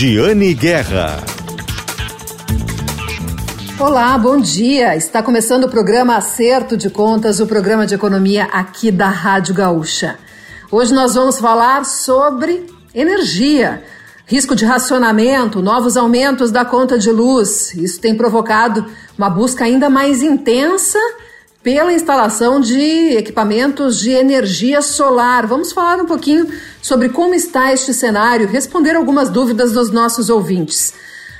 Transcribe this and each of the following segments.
Giane Guerra. Olá, bom dia. Está começando o programa Acerto de Contas, o programa de economia aqui da Rádio Gaúcha. Hoje nós vamos falar sobre energia, risco de racionamento, novos aumentos da conta de luz. Isso tem provocado uma busca ainda mais intensa pela instalação de equipamentos de energia solar. Vamos falar um pouquinho sobre como está este cenário, responder algumas dúvidas dos nossos ouvintes.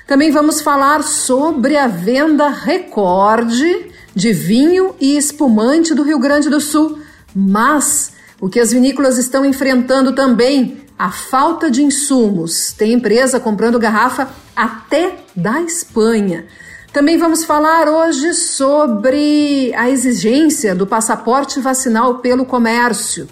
Também vamos falar sobre a venda recorde de vinho e espumante do Rio Grande do Sul. Mas o que as vinícolas estão enfrentando também, a falta de insumos. Tem empresa comprando garrafa até da Espanha. Também vamos falar hoje sobre a exigência do passaporte vacinal pelo comércio.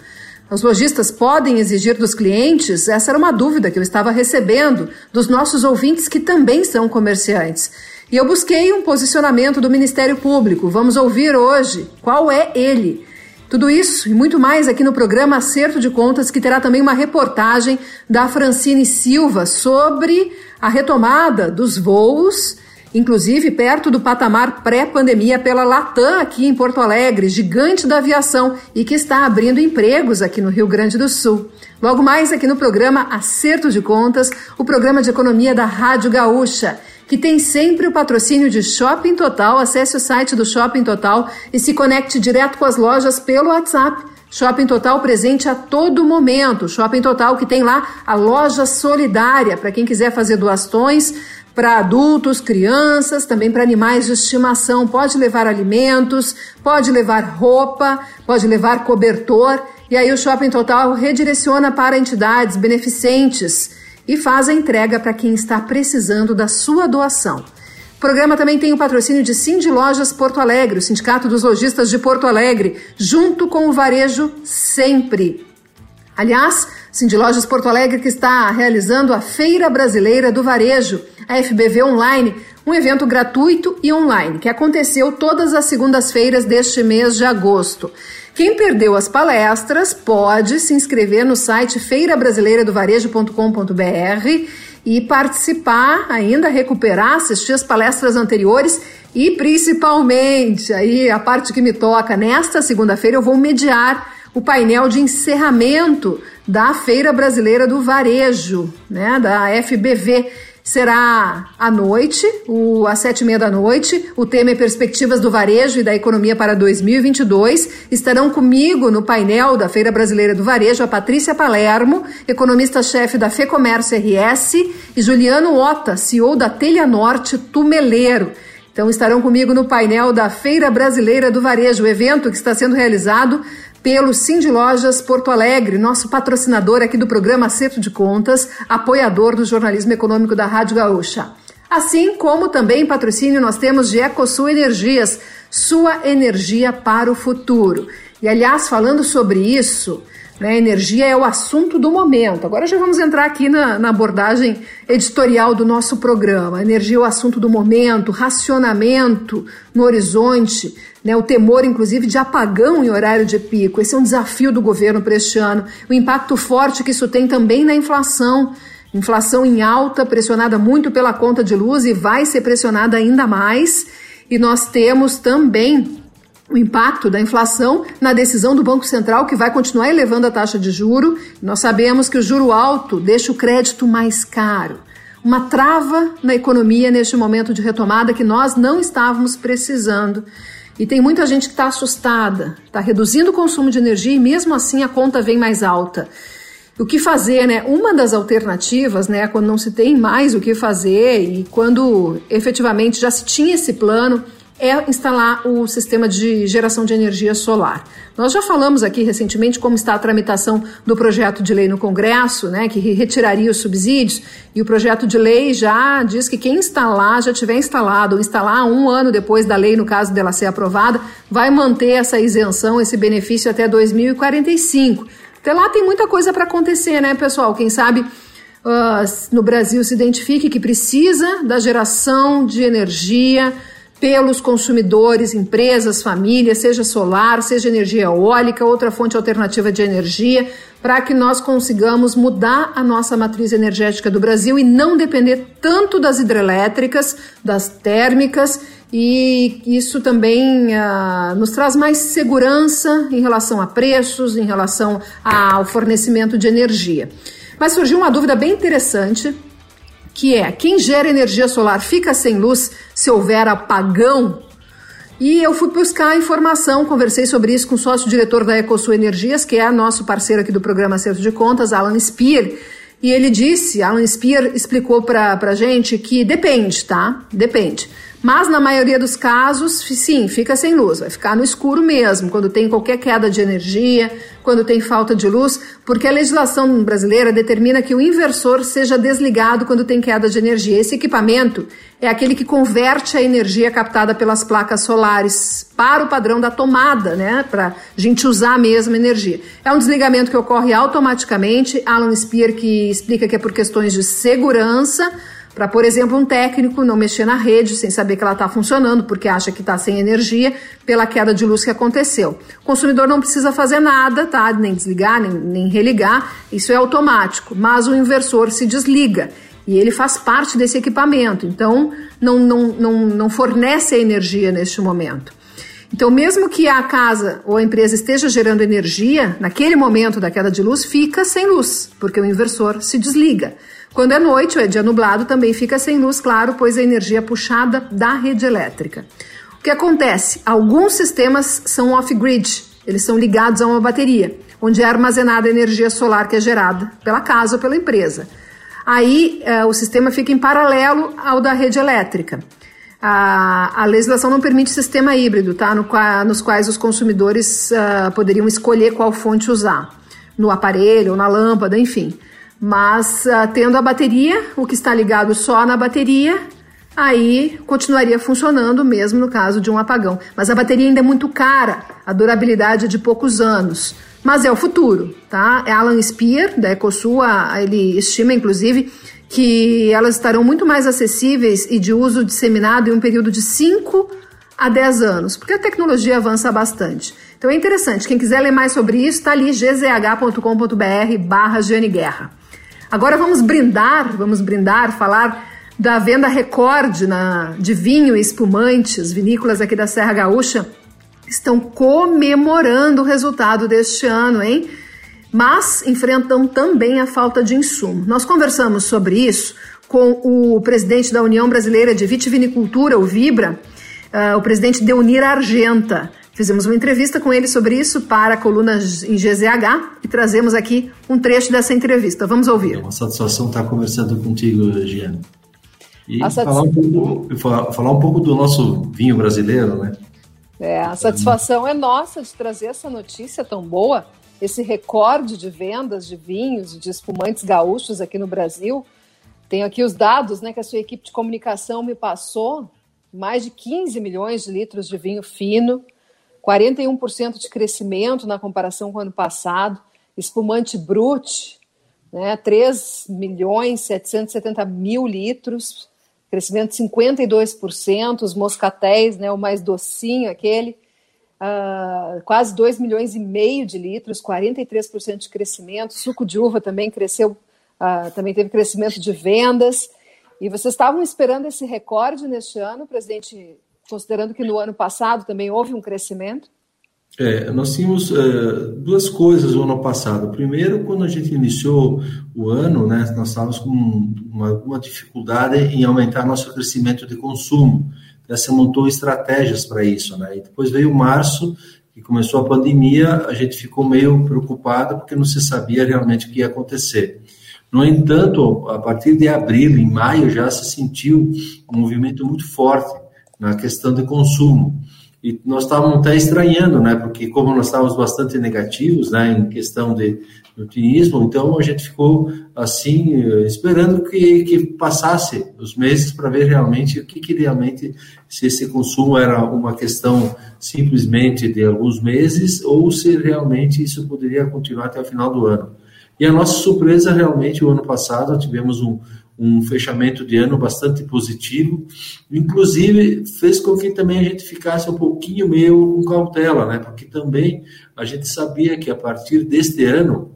Os lojistas podem exigir dos clientes? Essa era uma dúvida que eu estava recebendo dos nossos ouvintes que também são comerciantes. E eu busquei um posicionamento do Ministério Público. Vamos ouvir hoje qual é ele. Tudo isso e muito mais aqui no programa Acerto de Contas, que terá também uma reportagem da Francine Silva sobre a retomada dos voos inclusive perto do patamar pré-pandemia pela Latam aqui em Porto Alegre, gigante da aviação e que está abrindo empregos aqui no Rio Grande do Sul. Logo mais aqui no programa Acerto de Contas, o programa de economia da Rádio Gaúcha, que tem sempre o patrocínio de Shopping Total. Acesse o site do Shopping Total e se conecte direto com as lojas pelo WhatsApp. Shopping Total presente a todo momento. Shopping Total que tem lá a loja solidária para quem quiser fazer doações para adultos, crianças, também para animais de estimação. Pode levar alimentos, pode levar roupa, pode levar cobertor. E aí o Shopping Total redireciona para entidades beneficentes e faz a entrega para quem está precisando da sua doação. O programa também tem o patrocínio de Cindy Lojas Porto Alegre, o Sindicato dos Lojistas de Porto Alegre, junto com o Varejo Sempre. Aliás, Cindy Lojas Porto Alegre que está realizando a Feira Brasileira do Varejo a FBV Online, um evento gratuito e online que aconteceu todas as segundas-feiras deste mês de agosto. Quem perdeu as palestras pode se inscrever no site feirabrasileiradovarejo.com.br e participar, ainda recuperar, assistir as palestras anteriores e principalmente, aí a parte que me toca, nesta segunda-feira eu vou mediar o painel de encerramento da Feira Brasileira do Varejo, né, da FBV será à noite, o, às sete e meia da noite. O tema é Perspectivas do Varejo e da Economia para 2022. Estarão comigo no painel da Feira Brasileira do Varejo a Patrícia Palermo, economista-chefe da FEComércio RS, e Juliano Ota, CEO da Telha Norte Tumeleiro. Então estarão comigo no painel da Feira Brasileira do Varejo, o evento que está sendo realizado pelo Cindy Lojas Porto Alegre, nosso patrocinador aqui do programa Acerto de Contas, apoiador do jornalismo econômico da Rádio Gaúcha. Assim como também patrocínio nós temos de Ecosul Energias, sua energia para o futuro. E aliás, falando sobre isso, né, energia é o assunto do momento. Agora já vamos entrar aqui na, na abordagem editorial do nosso programa. Energia é o assunto do momento, racionamento no horizonte, né, o temor, inclusive, de apagão em horário de pico. Esse é um desafio do governo para este ano. O impacto forte que isso tem também na inflação. Inflação em alta, pressionada muito pela conta de luz e vai ser pressionada ainda mais. E nós temos também o impacto da inflação na decisão do Banco Central, que vai continuar elevando a taxa de juro. Nós sabemos que o juro alto deixa o crédito mais caro. Uma trava na economia neste momento de retomada que nós não estávamos precisando. E tem muita gente que está assustada, está reduzindo o consumo de energia e mesmo assim a conta vem mais alta. O que fazer, né? Uma das alternativas, né, quando não se tem mais o que fazer e quando efetivamente já se tinha esse plano, é instalar o sistema de geração de energia solar. Nós já falamos aqui recentemente como está a tramitação do projeto de lei no Congresso, né, que retiraria os subsídios, e o projeto de lei já diz que quem instalar, já tiver instalado, ou instalar um ano depois da lei, no caso dela ser aprovada, vai manter essa isenção, esse benefício até 2045. Até lá tem muita coisa para acontecer, né, pessoal? Quem sabe uh, no Brasil se identifique que precisa da geração de energia pelos consumidores, empresas, famílias, seja solar, seja energia eólica, outra fonte alternativa de energia, para que nós consigamos mudar a nossa matriz energética do Brasil e não depender tanto das hidrelétricas, das térmicas, e isso também uh, nos traz mais segurança em relação a preços, em relação ao fornecimento de energia. Mas surgiu uma dúvida bem interessante, que é: quem gera energia solar fica sem luz se houver apagão? E eu fui buscar informação, conversei sobre isso com o sócio-diretor da Ecosul Energias, que é nosso parceiro aqui do programa Acerto de Contas, Alan Spear. E ele disse, Alan Spear explicou para a gente que depende, tá? Depende. Mas na maioria dos casos, sim, fica sem luz, vai ficar no escuro mesmo, quando tem qualquer queda de energia, quando tem falta de luz, porque a legislação brasileira determina que o inversor seja desligado quando tem queda de energia. Esse equipamento é aquele que converte a energia captada pelas placas solares para o padrão da tomada, né, para a gente usar a mesma energia. É um desligamento que ocorre automaticamente. Alan Spear que explica que é por questões de segurança para, por exemplo, um técnico não mexer na rede sem saber que ela está funcionando, porque acha que está sem energia pela queda de luz que aconteceu. O consumidor não precisa fazer nada, tá? Nem desligar, nem, nem religar, isso é automático, mas o inversor se desliga e ele faz parte desse equipamento, então não, não, não, não fornece a energia neste momento. Então, mesmo que a casa ou a empresa esteja gerando energia, naquele momento da queda de luz, fica sem luz, porque o inversor se desliga. Quando é noite ou é dia nublado, também fica sem luz, claro, pois a energia é puxada da rede elétrica. O que acontece? Alguns sistemas são off-grid, eles são ligados a uma bateria, onde é armazenada a energia solar que é gerada pela casa ou pela empresa. Aí eh, o sistema fica em paralelo ao da rede elétrica. A, a legislação não permite sistema híbrido, tá? No, nos quais os consumidores uh, poderiam escolher qual fonte usar, no aparelho ou na lâmpada, enfim. Mas uh, tendo a bateria, o que está ligado só na bateria, aí continuaria funcionando mesmo no caso de um apagão. Mas a bateria ainda é muito cara, a durabilidade é de poucos anos. Mas é o futuro, tá? É Alan Spear, da Ecosul, ele estima inclusive que elas estarão muito mais acessíveis e de uso disseminado em um período de 5 a 10 anos, porque a tecnologia avança bastante. Então é interessante, quem quiser ler mais sobre isso, está ali gzh.com.br barra Guerra. Agora vamos brindar, vamos brindar, falar da venda recorde na, de vinho e espumante. As vinícolas aqui da Serra Gaúcha estão comemorando o resultado deste ano, hein? Mas enfrentam também a falta de insumo. Nós conversamos sobre isso com o presidente da União Brasileira de Vitivinicultura, o Vibra, uh, o presidente Deunir Argenta. Fizemos uma entrevista com ele sobre isso para a coluna em GZH e trazemos aqui um trecho dessa entrevista. Vamos ouvir. É uma satisfação estar conversando contigo, Giane. E falar, um pouco, falar um pouco do nosso vinho brasileiro, né? É, a satisfação é nossa de trazer essa notícia tão boa, esse recorde de vendas de vinhos e de espumantes gaúchos aqui no Brasil. Tenho aqui os dados né, que a sua equipe de comunicação me passou: mais de 15 milhões de litros de vinho fino, 41% de crescimento na comparação com o ano passado, espumante brut, né, 3 milhões 770 mil litros, crescimento de 52%, os moscatéis, né, o mais docinho aquele, uh, quase 2 milhões e meio de litros, 43% de crescimento, suco de uva também cresceu, uh, também teve crescimento de vendas, e vocês estavam esperando esse recorde neste ano, presidente considerando que no ano passado também houve um crescimento? É, nós tínhamos é, duas coisas no ano passado. Primeiro, quando a gente iniciou o ano, né, nós estávamos com uma, uma dificuldade em aumentar nosso crescimento de consumo. Você montou estratégias para isso. Né? E depois veio março, que começou a pandemia, a gente ficou meio preocupado porque não se sabia realmente o que ia acontecer. No entanto, a partir de abril, em maio, já se sentiu um movimento muito forte na questão de consumo. E nós estávamos até estranhando, né? Porque como nós estávamos bastante negativos, né, em questão de otimismo, então a gente ficou assim esperando que, que passasse os meses para ver realmente o que, que realmente se esse consumo era uma questão simplesmente de alguns meses ou se realmente isso poderia continuar até o final do ano. E a nossa surpresa realmente o ano passado tivemos um, um fechamento de ano bastante positivo, inclusive fez com que também a gente ficasse um pouquinho meio com cautela, né? Porque também a gente sabia que a partir deste ano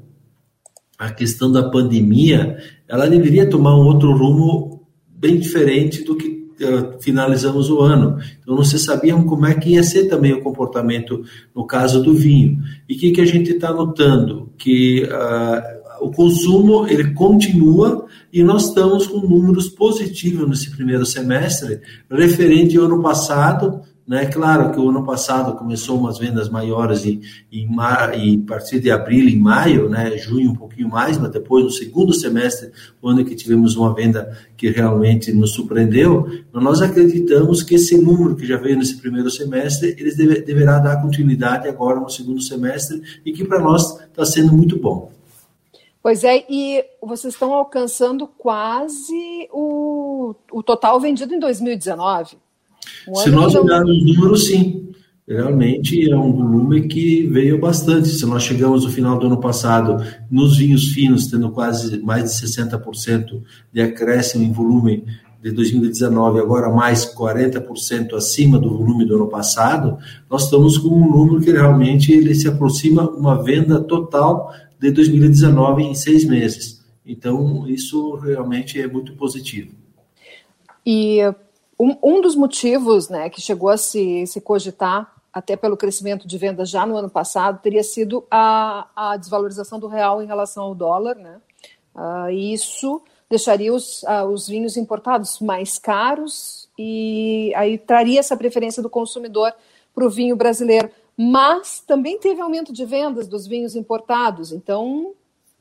a questão da pandemia, ela deveria tomar um outro rumo bem diferente do que uh, finalizamos o ano. Então, não se sabia como é que ia ser também o comportamento no caso do vinho. E o que, que a gente está notando? Que uh, o consumo ele continua e nós estamos com números positivos nesse primeiro semestre, referente ao ano passado, né? Claro que o ano passado começou umas vendas maiores em, em, em a partir de abril e maio, né? junho um pouquinho mais, mas depois no segundo semestre, quando que tivemos uma venda que realmente nos surpreendeu, nós acreditamos que esse número que já veio nesse primeiro semestre, eles deve, deverá dar continuidade agora no segundo semestre e que para nós está sendo muito bom. Pois é, e vocês estão alcançando quase o, o total vendido em 2019. Se nós olharmos os números, sim. Realmente é um volume que veio bastante. Se nós chegamos no final do ano passado, nos vinhos finos, tendo quase mais de 60% de acréscimo em volume de 2019, agora mais 40% acima do volume do ano passado, nós estamos com um número que realmente ele se aproxima uma venda total de 2019 em seis meses. Então, isso realmente é muito positivo. E um, um dos motivos né, que chegou a se, se cogitar, até pelo crescimento de vendas já no ano passado, teria sido a, a desvalorização do real em relação ao dólar. Né? Uh, isso deixaria os, uh, os vinhos importados mais caros e aí traria essa preferência do consumidor para o vinho brasileiro. Mas também teve aumento de vendas dos vinhos importados, então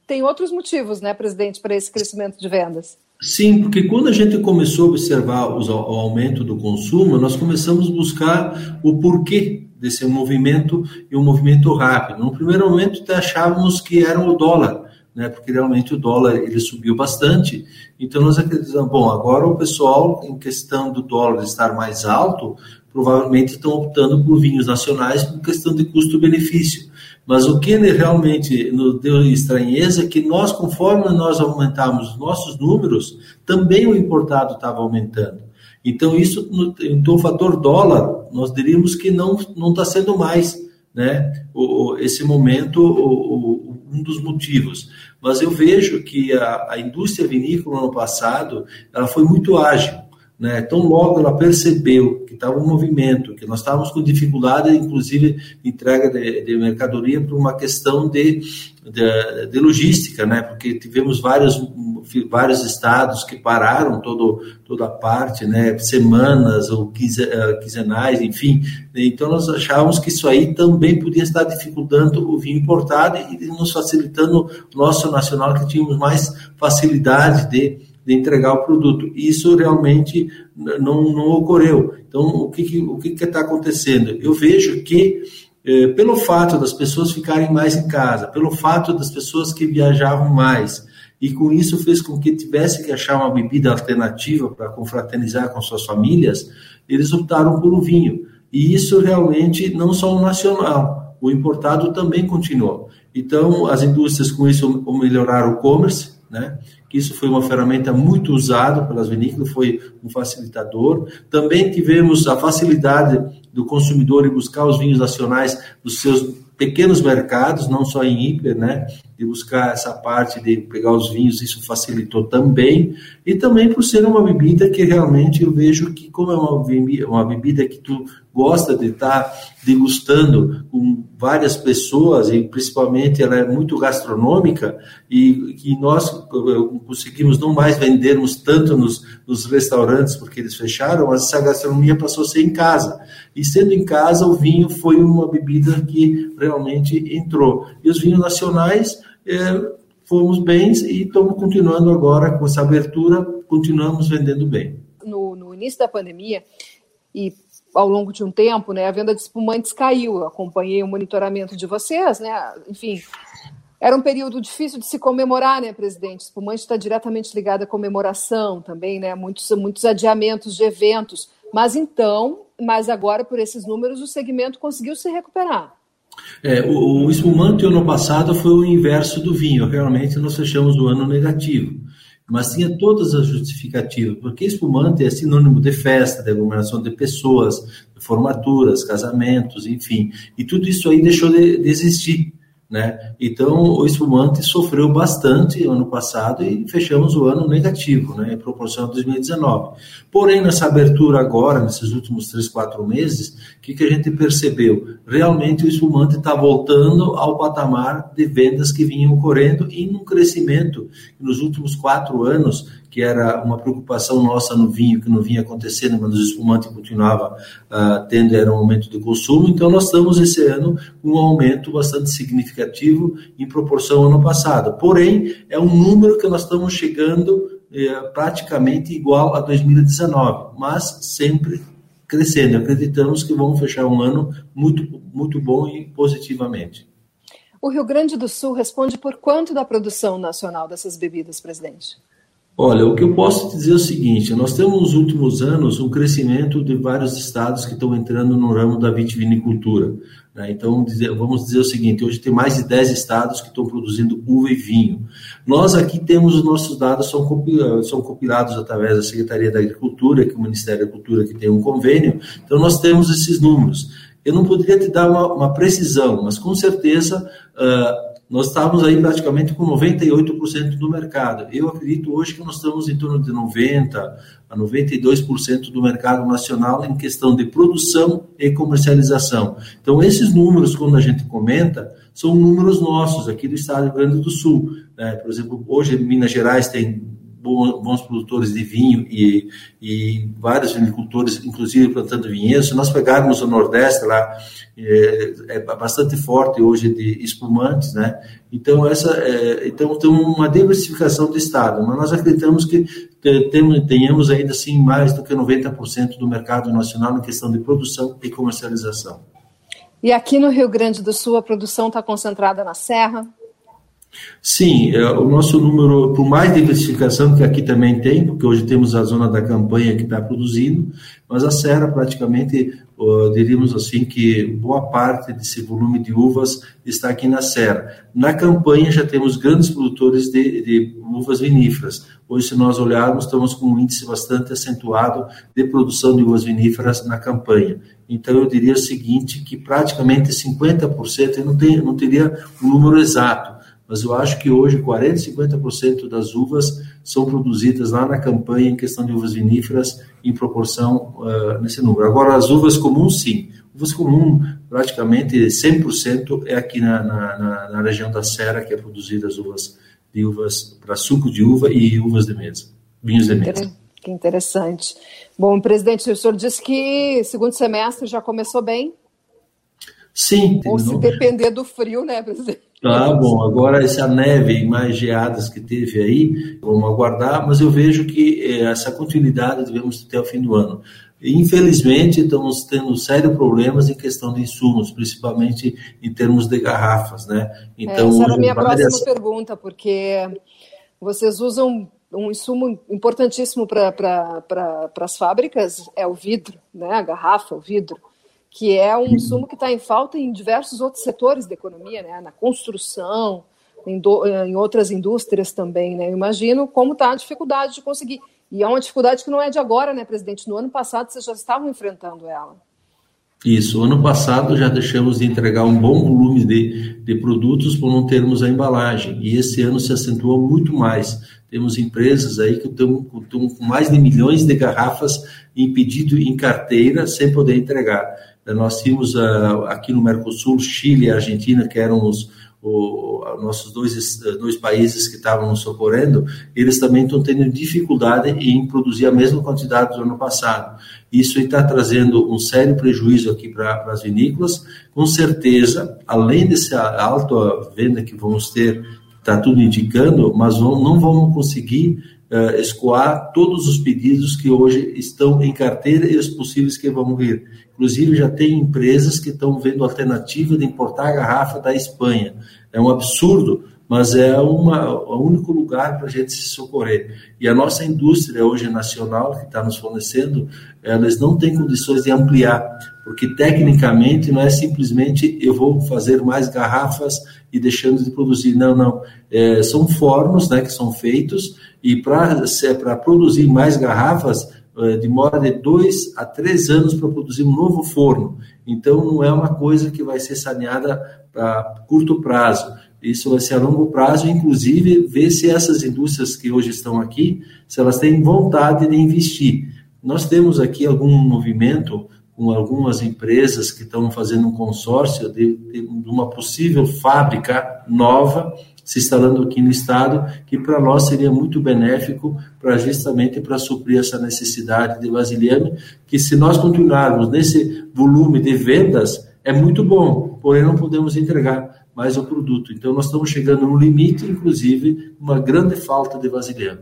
tem outros motivos, né, presidente, para esse crescimento de vendas. Sim, porque quando a gente começou a observar o aumento do consumo, nós começamos a buscar o porquê desse movimento e um movimento rápido. No primeiro momento, achávamos que era o dólar, né? Porque realmente o dólar ele subiu bastante. Então nós acreditamos, bom, agora o pessoal em questão do dólar estar mais alto, provavelmente estão optando por vinhos nacionais por questão de custo-benefício. Mas o que realmente nos deu estranheza é que nós, conforme nós aumentamos os nossos números, também o importado estava aumentando. Então, isso, então, o fator dólar, nós diríamos que não está sendo mais, né, o, esse momento, o, o, um dos motivos. Mas eu vejo que a, a indústria vinícola, no passado, ela foi muito ágil. Né? Então, logo ela percebeu que estava um movimento, que nós estávamos com dificuldade, inclusive, de entrega de, de mercadoria por uma questão de, de, de, logística, né? porque tivemos vários, vários estados que pararam todo, toda a parte, né? semanas ou eh, quinzenais, enfim. Então, nós achávamos que isso aí também podia estar dificultando o vinho importado e nos facilitando o nosso nacional, que tínhamos mais facilidade de de entregar o produto. Isso realmente não, não ocorreu. Então, o que está o que que tá acontecendo? Eu vejo que, eh, pelo fato das pessoas ficarem mais em casa, pelo fato das pessoas que viajavam mais, e com isso fez com que tivesse que achar uma bebida alternativa para confraternizar com suas famílias, eles optaram por um vinho. E isso realmente não só o nacional, o importado também continuou. Então, as indústrias com isso melhoraram o commerce, né? Que isso foi uma ferramenta muito usada pelas vinícolas, foi um facilitador. Também tivemos a facilidade do consumidor em buscar os vinhos nacionais dos seus pequenos mercados, não só em hiper, né? De buscar essa parte de pegar os vinhos, isso facilitou também. E também por ser uma bebida que realmente eu vejo que, como é uma bebida, uma bebida que tu gosta de estar degustando com várias pessoas e principalmente ela é muito gastronômica e que nós conseguimos não mais vendermos tanto nos, nos restaurantes porque eles fecharam, mas essa gastronomia passou a ser em casa. E sendo em casa, o vinho foi uma bebida que realmente entrou. E os vinhos nacionais é, fomos bem e estamos continuando agora com essa abertura, continuamos vendendo bem. No, no início da pandemia, e ao longo de um tempo, né, a venda de espumantes caiu. Eu acompanhei o monitoramento de vocês, né? Enfim, era um período difícil de se comemorar, né, presidente? Espumante está diretamente ligado à comemoração também, né? Muitos, muitos adiamentos de eventos. Mas então, mas agora, por esses números, o segmento conseguiu se recuperar. É, o, o espumante ano passado foi o inverso do vinho. Realmente nós fechamos o ano negativo mas tinha todas as justificativas, porque espumante é sinônimo de festa, de aglomeração de pessoas, de formaturas, casamentos, enfim, e tudo isso aí deixou de, de existir. Né? Então, o espumante sofreu bastante ano passado e fechamos o ano negativo, né, em proporção a 2019. Porém, nessa abertura agora, nesses últimos três, quatro meses, o que, que a gente percebeu? Realmente o espumante está voltando ao patamar de vendas que vinham ocorrendo e num crescimento nos últimos quatro anos que era uma preocupação nossa no vinho, que não vinha acontecendo, mas o espumante continuava uh, tendo, era um aumento de consumo. Então, nós estamos esse ano com um aumento bastante significativo em proporção ao ano passado. Porém, é um número que nós estamos chegando eh, praticamente igual a 2019, mas sempre crescendo. Acreditamos que vamos fechar um ano muito, muito bom e positivamente. O Rio Grande do Sul responde por quanto da produção nacional dessas bebidas, presidente? Olha, o que eu posso dizer é o seguinte: nós temos nos últimos anos um crescimento de vários estados que estão entrando no ramo da vitivinicultura. Né? Então, vamos dizer o seguinte: hoje tem mais de 10 estados que estão produzindo uva e vinho. Nós aqui temos os nossos dados, são compilados, são compilados através da Secretaria da Agricultura, que é o Ministério da Cultura que tem um convênio. Então, nós temos esses números. Eu não poderia te dar uma, uma precisão, mas com certeza. Uh, nós estávamos aí praticamente com 98% do mercado. Eu acredito hoje que nós estamos em torno de 90% a 92% do mercado nacional em questão de produção e comercialização. Então, esses números, quando a gente comenta, são números nossos aqui do estado do Rio Grande do Sul. Né? Por exemplo, hoje Minas Gerais tem bons produtores de vinho e, e vários vinicultores, inclusive plantando vinhedos. Se nós pegarmos o Nordeste lá, é, é bastante forte hoje de espumantes, né? Então essa, é, então tem uma diversificação do estado, mas nós acreditamos que tenhamos ainda assim mais do que 90% do mercado nacional em questão de produção e comercialização. E aqui no Rio Grande do Sul a produção está concentrada na Serra, Sim, é, o nosso número, por mais diversificação que aqui também tem, porque hoje temos a zona da campanha que está produzindo, mas a Serra praticamente, diríamos assim, que boa parte desse volume de uvas está aqui na Serra. Na campanha já temos grandes produtores de, de uvas viníferas. Hoje, se nós olharmos, estamos com um índice bastante acentuado de produção de uvas viníferas na campanha. Então, eu diria o seguinte, que praticamente 50%, eu não, tenho, não teria um número exato, mas eu acho que hoje 40%, 50% das uvas são produzidas lá na campanha em questão de uvas viníferas em proporção uh, nesse número. Agora, as uvas comuns, sim. Uvas comuns, praticamente 100% é aqui na, na, na, região da Serra que é produzida as uvas de uvas para suco de uva e uvas de mesa, vinhos de mesa. Que interessante. Bom, presidente, o senhor disse que segundo semestre já começou bem. Sim. Ou se depender do frio, né, presidente? Ah, bom, agora essa neve e mais geadas que teve aí, vamos aguardar, mas eu vejo que eh, essa continuidade devemos ter até o fim do ano. Infelizmente, estamos tendo sérios problemas em questão de insumos, principalmente em termos de garrafas, né? Então, Essa era a minha próxima pergunta, porque vocês usam um insumo importantíssimo para pra, as fábricas, é o vidro, né? A garrafa, o vidro que é um insumo que está em falta em diversos outros setores da economia, né? na construção, em, do, em outras indústrias também. Né? Eu imagino como está a dificuldade de conseguir. E é uma dificuldade que não é de agora, né, presidente? No ano passado vocês já estavam enfrentando ela. Isso, ano passado já deixamos de entregar um bom volume de, de produtos por não termos a embalagem, e esse ano se acentuou muito mais. Temos empresas aí que estão, estão com mais de milhões de garrafas em pedido em carteira sem poder entregar. Nós tínhamos uh, aqui no Mercosul, Chile e Argentina, que eram os o, nossos dois, dois países que estavam nos socorrendo, eles também estão tendo dificuldade em produzir a mesma quantidade do ano passado. Isso está trazendo um sério prejuízo aqui para as vinícolas. Com certeza, além dessa alta venda que vamos ter, está tudo indicando, mas não vamos conseguir uh, escoar todos os pedidos que hoje estão em carteira e os possíveis que vão vir. Inclusive, já tem empresas que estão vendo alternativa de importar a garrafa da Espanha. É um absurdo, mas é uma, o único lugar para a gente se socorrer. E a nossa indústria hoje nacional, que está nos fornecendo, elas não têm condições de ampliar, porque tecnicamente não é simplesmente eu vou fazer mais garrafas e deixando de produzir. Não, não. É, são fornos né, que são feitos e para produzir mais garrafas, eh, demora de dois a três anos para produzir um novo forno. Então, não é uma coisa que vai ser saneada a curto prazo. Isso vai ser a longo prazo, inclusive ver se essas indústrias que hoje estão aqui, se elas têm vontade de investir. Nós temos aqui algum movimento com algumas empresas que estão fazendo um consórcio de, de uma possível fábrica nova se instalando aqui no estado, que para nós seria muito benéfico para justamente para suprir essa necessidade de vasilhame, que se nós continuarmos nesse volume de vendas, é muito bom, porém não podemos entregar mais o produto. Então nós estamos chegando no limite, inclusive, uma grande falta de vasilhame.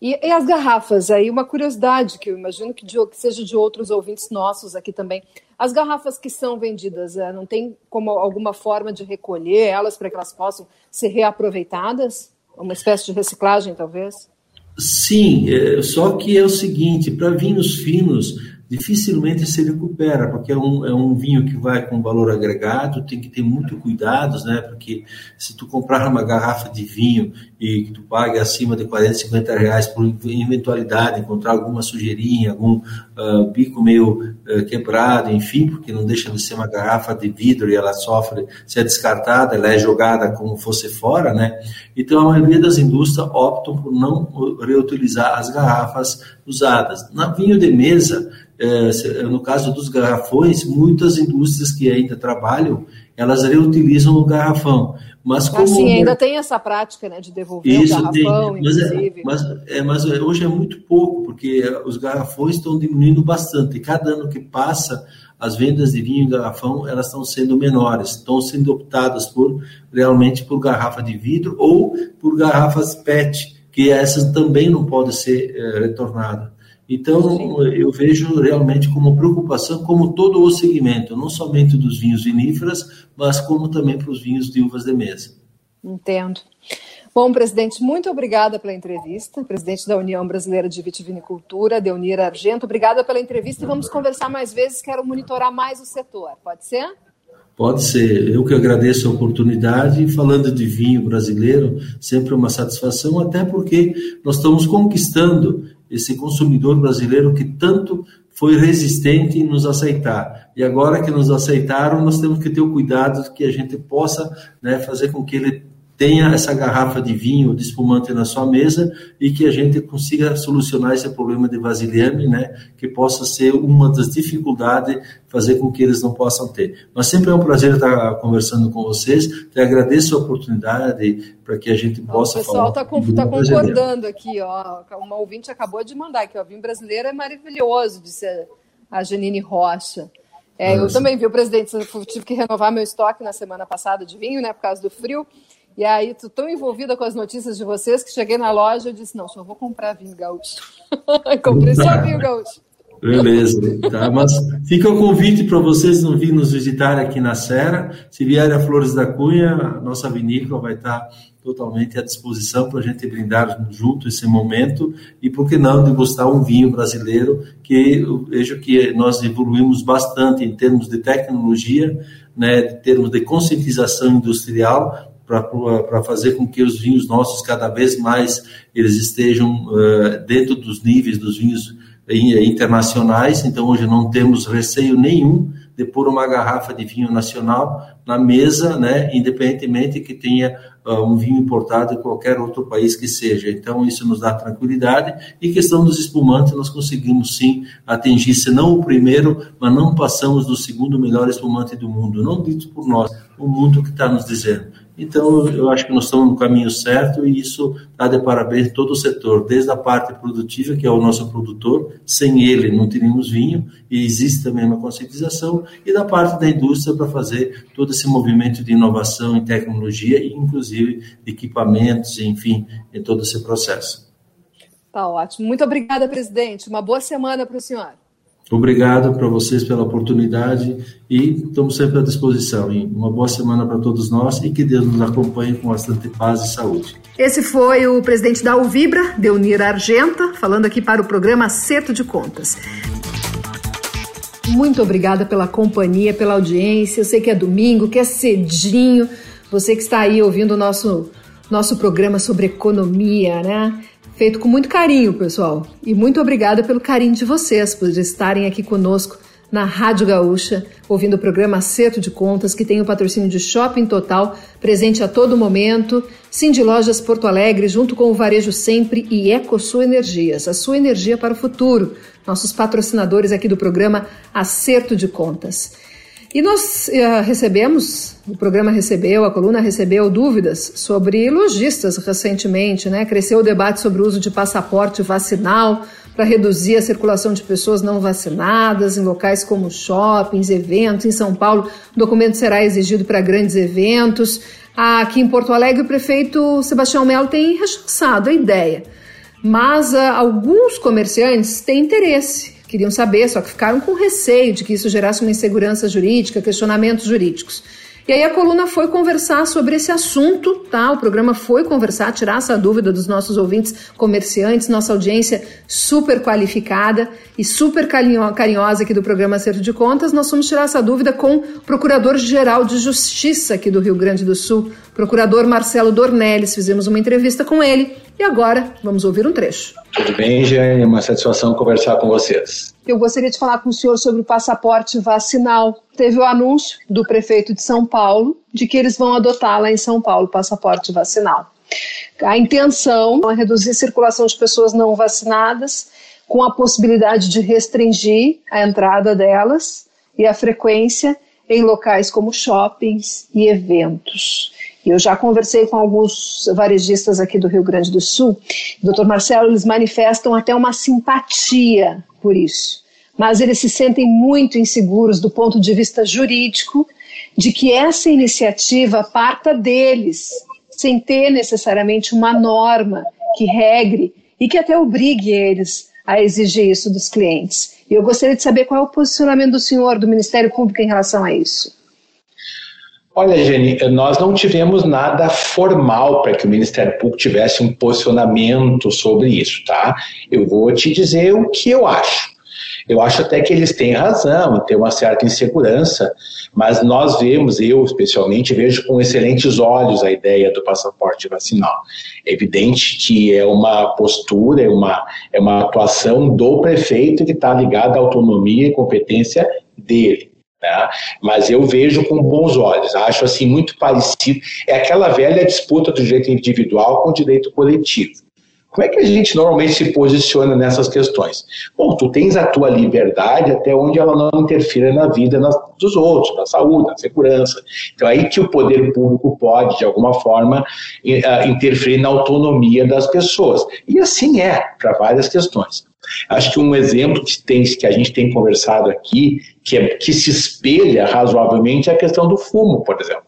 E, e, as garrafas, aí uma curiosidade que eu imagino que, de, que, seja de outros ouvintes nossos aqui também. As garrafas que são vendidas, é, não tem como alguma forma de recolher elas para que elas possam ser reaproveitadas? Uma espécie de reciclagem, talvez? Sim, é, só que é o seguinte, para vinhos finos, dificilmente se recupera, porque é um, é um vinho que vai com valor agregado, tem que ter muito cuidados, né? Porque se tu comprar uma garrafa de vinho e que tu pague acima de 40, 50 reais por eventualidade, encontrar alguma sujeirinha, algum uh, bico meio uh, quebrado, enfim, porque não deixa de ser uma garrafa de vidro e ela sofre, se é descartada, ela é jogada como fosse fora, né? Então a maioria das indústrias optam por não reutilizar as garrafas usadas. Na vinho de mesa, é, no caso dos garrafões, muitas indústrias que ainda trabalham, elas reutilizam o garrafão. Mas como assim, ainda tem essa prática né, de devolver Isso, o garrafão, tem, mas é, inclusive. É, mas, é, mas hoje é muito pouco, porque os garrafões estão diminuindo bastante. E cada ano que passa, as vendas de vinho em garrafão elas estão sendo menores, estão sendo optadas por realmente por garrafa de vidro ou por garrafas PET, que essas também não podem ser é, retornadas. Então, eu vejo realmente como preocupação, como todo o segmento, não somente dos vinhos viníferos, mas como também para os vinhos de uvas de mesa. Entendo. Bom, presidente, muito obrigada pela entrevista. Presidente da União Brasileira de Vitivinicultura, Deunir Argento, obrigada pela entrevista e vamos conversar mais vezes. Quero monitorar mais o setor. Pode ser? Pode ser. Eu que agradeço a oportunidade. Falando de vinho brasileiro, sempre uma satisfação, até porque nós estamos conquistando esse consumidor brasileiro que tanto foi resistente em nos aceitar. E agora que nos aceitaram, nós temos que ter o cuidado que a gente possa né, fazer com que ele tenha essa garrafa de vinho, de espumante na sua mesa e que a gente consiga solucionar esse problema de vasilhame, né, que possa ser uma das dificuldades fazer com que eles não possam ter. Mas sempre é um prazer estar conversando com vocês. Te agradeço a oportunidade para que a gente possa falar. O pessoal está tá concordando aqui, ó. Uma ouvinte acabou de mandar que o vinho brasileiro é maravilhoso, disse a Janine Rocha. É, eu também vi o presidente, tive que renovar meu estoque na semana passada de vinho, né, por causa do frio. E aí, tô tão envolvida com as notícias de vocês que cheguei na loja e disse: não, só vou comprar vinho gaúcho. Comprei só vinho gaúcho. Beleza, tá? Mas fica o convite para vocês não vir nos visitar aqui na Serra. Se vierem a Flores da Cunha, a nossa vinícola vai estar totalmente à disposição para a gente brindar junto esse momento e, por que não, degustar um vinho brasileiro que eu vejo que nós evoluímos bastante em termos de tecnologia, né, em termos de conscientização industrial, para fazer com que os vinhos nossos cada vez mais eles estejam uh, dentro dos níveis dos vinhos internacionais. Então hoje não temos receio nenhum de pôr uma garrafa de vinho nacional na mesa, né, independentemente que tenha uh, um vinho importado de qualquer outro país que seja. Então isso nos dá tranquilidade. E questão dos espumantes, nós conseguimos sim atingir, se não o primeiro, mas não passamos do segundo melhor espumante do mundo. Não dito por nós, o mundo que está nos dizendo. Então, eu acho que nós estamos no caminho certo e isso dá de parabéns todo o setor, desde a parte produtiva, que é o nosso produtor, sem ele não teríamos vinho, e existe também uma conscientização, e da parte da indústria para fazer todo esse movimento de inovação em tecnologia, e inclusive equipamentos, enfim, em todo esse processo. Tá ótimo. Muito obrigada, presidente. Uma boa semana para o senhor. Obrigado para vocês pela oportunidade e estamos sempre à disposição. E uma boa semana para todos nós e que Deus nos acompanhe com bastante paz e saúde. Esse foi o presidente da Uvibra, Deunir Argenta, falando aqui para o programa Acerto de Contas. Muito obrigada pela companhia, pela audiência. Eu sei que é domingo, que é cedinho. Você que está aí ouvindo o nosso nosso programa sobre economia, né? Feito com muito carinho, pessoal. E muito obrigada pelo carinho de vocês por estarem aqui conosco na Rádio Gaúcha, ouvindo o programa Acerto de Contas, que tem o patrocínio de Shopping Total, presente a todo momento, Cindy Lojas Porto Alegre, junto com o Varejo Sempre e EcoSul Energias, a sua energia para o futuro, nossos patrocinadores aqui do programa Acerto de Contas. E nós uh, recebemos, o programa recebeu, a coluna recebeu dúvidas sobre lojistas recentemente, né? Cresceu o debate sobre o uso de passaporte vacinal para reduzir a circulação de pessoas não vacinadas em locais como shoppings, eventos. Em São Paulo, o documento será exigido para grandes eventos. Aqui em Porto Alegre, o prefeito Sebastião Melo tem rechaçado a ideia, mas uh, alguns comerciantes têm interesse queriam saber, só que ficaram com receio de que isso gerasse uma insegurança jurídica, questionamentos jurídicos. E aí a coluna foi conversar sobre esse assunto, tá? O programa foi conversar, tirar essa dúvida dos nossos ouvintes comerciantes, nossa audiência super qualificada e super carinhosa aqui do programa Acerto de Contas. Nós fomos tirar essa dúvida com o Procurador-Geral de Justiça aqui do Rio Grande do Sul, Procurador Marcelo Dornelles. Fizemos uma entrevista com ele e agora vamos ouvir um trecho. Tudo bem, Jane? Uma satisfação conversar com vocês. Eu gostaria de falar com o senhor sobre o passaporte vacinal. Teve o anúncio do prefeito de São Paulo de que eles vão adotar lá em São Paulo o passaporte vacinal. A intenção é reduzir a circulação de pessoas não vacinadas, com a possibilidade de restringir a entrada delas e a frequência em locais como shoppings e eventos. Eu já conversei com alguns varejistas aqui do Rio Grande do Sul. Doutor Marcelo, eles manifestam até uma simpatia por isso, mas eles se sentem muito inseguros do ponto de vista jurídico de que essa iniciativa parta deles, sem ter necessariamente uma norma que regre e que até obrigue eles a exigir isso dos clientes. E eu gostaria de saber qual é o posicionamento do senhor, do Ministério Público, em relação a isso. Olha, Jenny, nós não tivemos nada formal para que o Ministério Público tivesse um posicionamento sobre isso, tá? Eu vou te dizer o que eu acho. Eu acho até que eles têm razão, tem uma certa insegurança, mas nós vemos, eu especialmente, vejo com excelentes olhos a ideia do passaporte vacinal. É evidente que é uma postura, é uma, é uma atuação do prefeito que está ligada à autonomia e competência dele. Né? Mas eu vejo com bons olhos, acho assim muito parecido. É aquela velha disputa do direito individual com o direito coletivo. Como é que a gente normalmente se posiciona nessas questões? Bom, tu tens a tua liberdade até onde ela não interfira na vida dos outros, na saúde, na segurança. Então é aí que o poder público pode, de alguma forma, ah, interferir na autonomia das pessoas. E assim é para várias questões. Acho que um exemplo que, tem, que a gente tem conversado aqui, que, é, que se espelha razoavelmente, é a questão do fumo, por exemplo.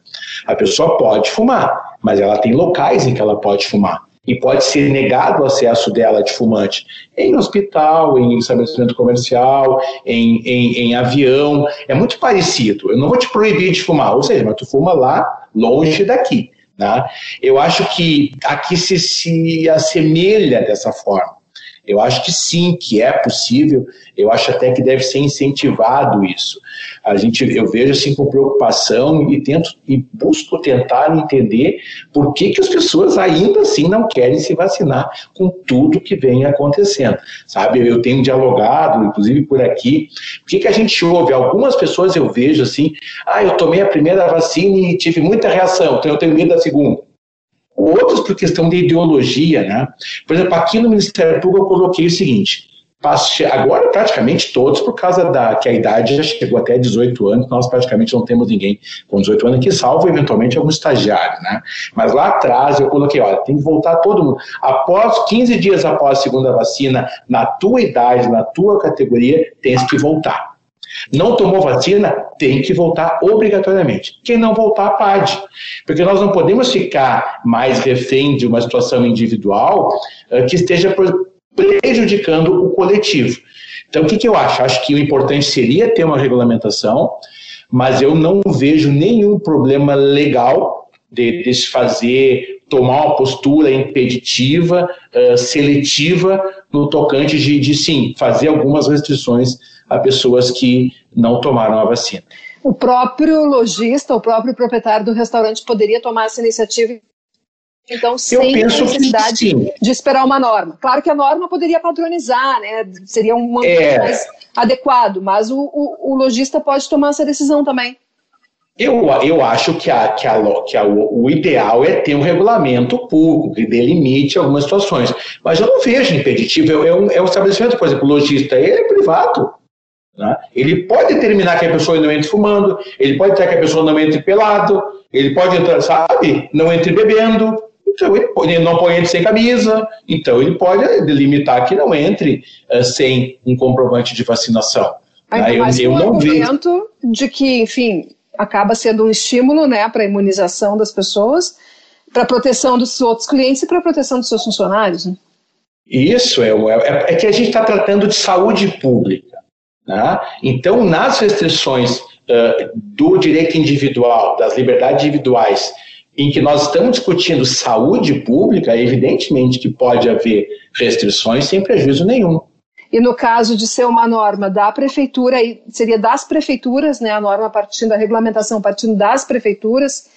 A pessoa pode fumar, mas ela tem locais em que ela pode fumar. E pode ser negado o acesso dela de fumante em hospital, em estabelecimento comercial, em, em, em avião. É muito parecido. Eu não vou te proibir de fumar, ou seja, mas tu fuma lá, longe daqui. Né? Eu acho que aqui se, se assemelha dessa forma. Eu acho que sim, que é possível. Eu acho até que deve ser incentivado isso. A gente, eu vejo assim com preocupação e tento e busco tentar entender por que, que as pessoas ainda assim não querem se vacinar com tudo que vem acontecendo. Sabe, eu tenho dialogado, inclusive por aqui. O que, que a gente ouve? Algumas pessoas eu vejo assim, ah, eu tomei a primeira vacina e tive muita reação, então eu tenho medo da segunda outros por questão de ideologia, né? Por exemplo, aqui no Ministério Público eu coloquei o seguinte, agora praticamente todos, por causa da que a idade já chegou até 18 anos, nós praticamente não temos ninguém com 18 anos aqui, salvo eventualmente algum estagiário, né? Mas lá atrás eu coloquei, olha, tem que voltar todo mundo. Após 15 dias após a segunda vacina, na tua idade, na tua categoria, tens que voltar. Não tomou vacina, tem que voltar obrigatoriamente. Quem não voltar, pode. Porque nós não podemos ficar mais refém de uma situação individual uh, que esteja prejudicando o coletivo. Então, o que, que eu acho? Acho que o importante seria ter uma regulamentação, mas eu não vejo nenhum problema legal de, de se fazer, tomar uma postura impeditiva, uh, seletiva, no tocante de, de, sim, fazer algumas restrições a pessoas que não tomaram a vacina. O próprio lojista, o próprio proprietário do restaurante poderia tomar essa iniciativa Então, sem necessidade de esperar uma norma. Claro que a norma poderia padronizar, né? Seria um é. mais adequado, mas o, o, o lojista pode tomar essa decisão também. Eu, eu acho que, a, que, a, que a, o ideal é ter um regulamento público que delimite algumas situações. Mas eu não vejo impeditivo. É um, é um estabelecimento, por exemplo, o lojista, ele é privado. Né? Ele pode determinar que a pessoa não entre fumando, ele pode dizer que a pessoa não entre pelado, ele pode entrar, sabe, não entre bebendo, então ele, pode, ele não põe entre sem camisa, então ele pode delimitar que não entre uh, sem um comprovante de vacinação. Ainda mais eu, eu não argumento vejo. de que, enfim, acaba sendo um estímulo né, para a imunização das pessoas, para a proteção dos outros clientes e para a proteção dos seus funcionários. Né? Isso, é, é, é, que a gente está tratando de saúde pública. Né? Então, nas restrições uh, do direito individual, das liberdades individuais, em que nós estamos discutindo saúde pública, evidentemente que pode haver restrições sem prejuízo nenhum. E no caso de ser uma norma da prefeitura, seria das prefeituras, né, a norma partindo, a regulamentação partindo das prefeituras,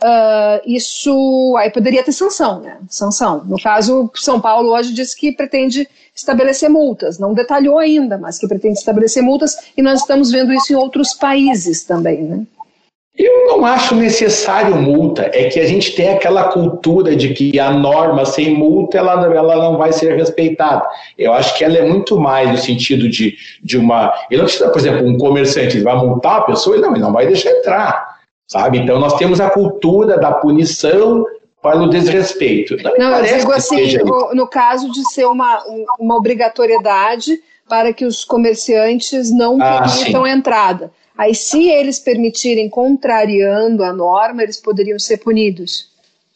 uh, isso aí poderia ter sanção, né? Sanção. No caso, São Paulo hoje disse que pretende estabelecer multas, não detalhou ainda, mas que pretende estabelecer multas, e nós estamos vendo isso em outros países também, né? Eu não acho necessário multa, é que a gente tem aquela cultura de que a norma sem multa ela, ela não vai ser respeitada. Eu acho que ela é muito mais no sentido de, de uma. Ele não precisa, por exemplo, um comerciante vai multar a pessoa, ele não, ele não vai deixar entrar. Sabe? Então nós temos a cultura da punição para o desrespeito. Não, não eu digo assim, no, caso de ser uma, uma obrigatoriedade para que os comerciantes não ah, permitam a entrada. Aí, se eles permitirem contrariando a norma, eles poderiam ser punidos.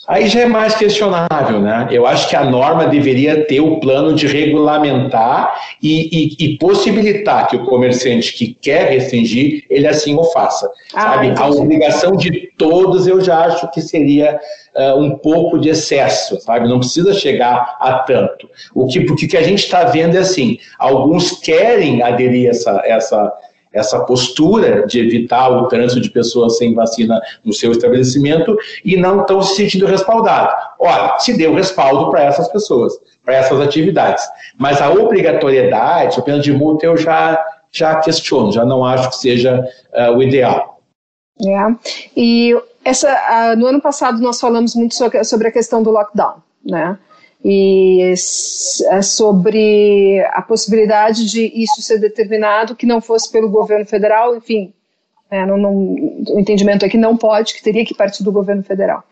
Aí já é mais questionável, né? Eu acho que a norma deveria ter o plano de regulamentar e, e, e possibilitar que o comerciante que quer restringir, ele assim o faça. Ah, sabe? A obrigação de todos eu já acho que seria uh, um pouco de excesso, sabe? Não precisa chegar a tanto. O que, porque que a gente está vendo é assim, alguns querem aderir a essa, essa essa postura de evitar o trânsito de pessoas sem vacina no seu estabelecimento e não estão se sentindo respaldados. Olha, se deu respaldo para essas pessoas, para essas atividades. Mas a obrigatoriedade, o pena de multa, eu já, já questiono, já não acho que seja uh, o ideal. É. E essa, uh, no ano passado nós falamos muito sobre a questão do lockdown, né? E é sobre a possibilidade de isso ser determinado que não fosse pelo governo federal, enfim, é, não, não, o entendimento é que não pode, que teria que partir do governo federal.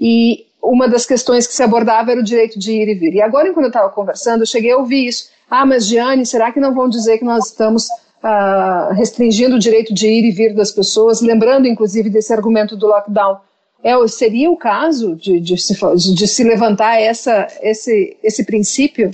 E uma das questões que se abordava era o direito de ir e vir. E agora, enquanto eu estava conversando, eu cheguei a ouvir isso. Ah, mas Giane, será que não vão dizer que nós estamos ah, restringindo o direito de ir e vir das pessoas? Lembrando, inclusive, desse argumento do lockdown é, seria o caso de, de, se, de se levantar essa, esse, esse princípio?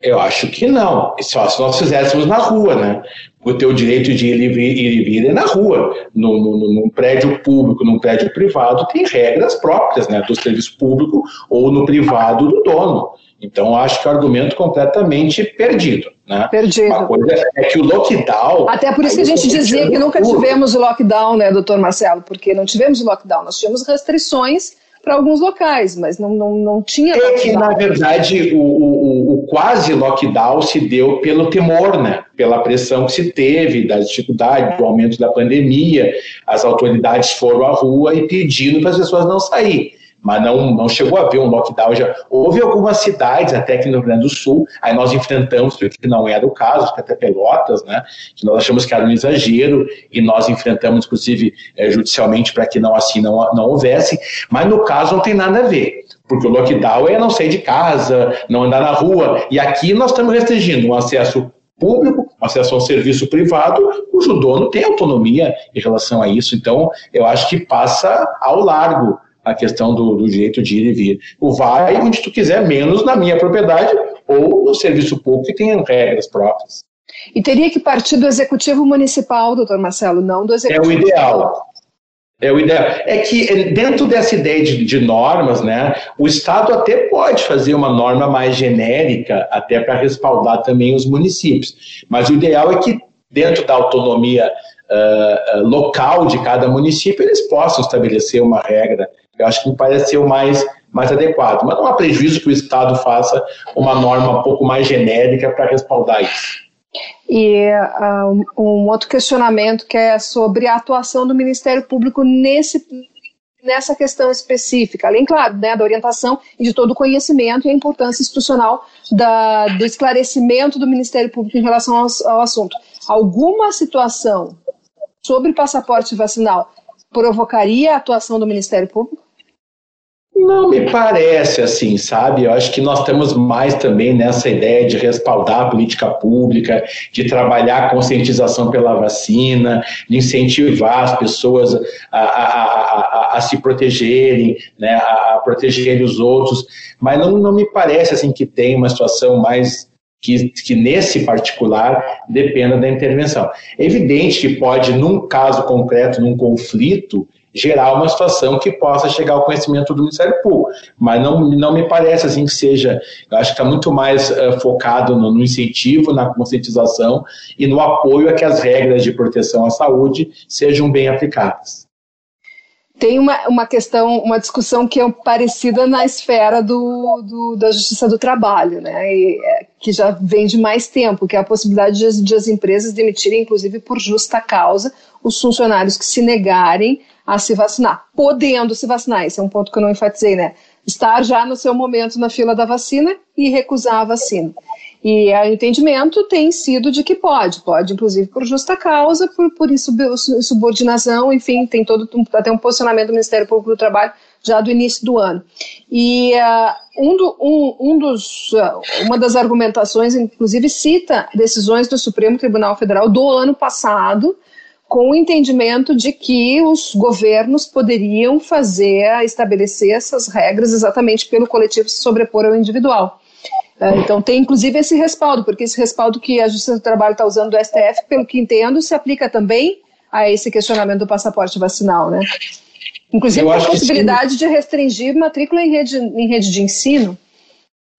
Eu acho que não. Só se nós fizéssemos na rua, né? O teu direito de ir e vir, ir vir é na rua. No, num prédio público, num prédio privado, tem regras próprias, né? Do serviço público ou no privado do dono. Então, acho que é um argumento completamente perdido. Né? Perdido. Uma coisa é que o lockdown. Até por isso que a gente dizia que nunca tivemos o lockdown, né, doutor Marcelo? Porque não tivemos o lockdown, nós tínhamos restrições para alguns locais, mas não, não, não tinha. É que, na verdade, o, o, o, quase lockdown se deu pelo temor, né? pela pressão que se teve, da dificuldade, do aumento da pandemia. As autoridades foram à rua e pedindo para as pessoas não saírem mas não, não chegou a haver um lockdown. Já houve algumas cidades, até aqui no Rio Grande do Sul, aí nós enfrentamos, que não era o caso, até Pelotas, né, que nós achamos que era um exagero, e nós enfrentamos, inclusive, é, judicialmente para que não assim não, não houvesse, mas no caso não tem nada a ver. Porque o lockdown é não sair de casa, não andar na rua. E aqui nós estamos restringindo um acesso público, acesso ao serviço privado, cujo dono tem autonomia em relação a isso. Então, eu acho que passa ao largo a questão do, do, direito de ir e vir. O vai onde tu quiser, menos na minha propriedade ou no serviço público que tem regras próprias. E teria que partir do executivo municipal, doutor Marcelo, não do executivo. É o ideal. É o ideal. É que eh, dentro dessa ideia de, de normas, né, o Estado até pode fazer uma norma mais genérica, até para respaldar também os municípios. Mas o ideal é que dentro da autonomia uh, local de cada município eles possam estabelecer uma regra eu acho que me parece o mais, mais adequado. Mas não há prejuízo que o Estado faça uma norma um pouco mais genérica para respaldar isso. E uh, um outro questionamento que é sobre a atuação do Ministério Público nesse, nessa questão específica, além, claro, né, da orientação e de todo o conhecimento e a importância institucional da, do esclarecimento do Ministério Público em relação ao, ao assunto. Alguma situação sobre passaporte vacinal provocaria a atuação do Ministério Público? Não me parece assim, sabe? Eu acho que nós temos mais também nessa ideia de respaldar a política pública, de trabalhar a conscientização pela vacina, de incentivar as pessoas a, a, a, a se protegerem, né, a, protegerem os outros, mas não, não me parece assim que tem uma situação mais que, que, nesse particular dependa da intervenção. É evidente que pode, num caso concreto, num conflito, gerar uma situação que possa chegar ao conhecimento do Ministério Público. Mas não, não me parece assim que seja, eu acho que está muito mais uh, focado no, no, incentivo, na conscientização e no apoio a que as regras de proteção à saúde sejam bem aplicadas. Tem uma, uma questão, uma discussão que é parecida na esfera do, do da justiça do trabalho, né? E, é, que já vem de mais tempo, que é a possibilidade de, de as empresas demitirem, inclusive por justa causa, os funcionários que se negarem a se vacinar, podendo se vacinar. Esse é um ponto que eu não enfatizei, né? Estar já no seu momento na fila da vacina e recusar a vacina. E o entendimento tem sido de que pode, pode inclusive por justa causa, por, por insubordinação, enfim, tem todo até um posicionamento do Ministério Público do Trabalho já do início do ano. E uh, um, do, um, um dos, uh, uma das argumentações, inclusive, cita decisões do Supremo Tribunal Federal do ano passado, com o entendimento de que os governos poderiam fazer, estabelecer essas regras exatamente pelo coletivo se sobrepor ao individual. É, então tem inclusive esse respaldo, porque esse respaldo que a Justiça do Trabalho está usando do STF, pelo que entendo, se aplica também a esse questionamento do passaporte vacinal, né? Inclusive a possibilidade de restringir matrícula em rede, em rede de ensino.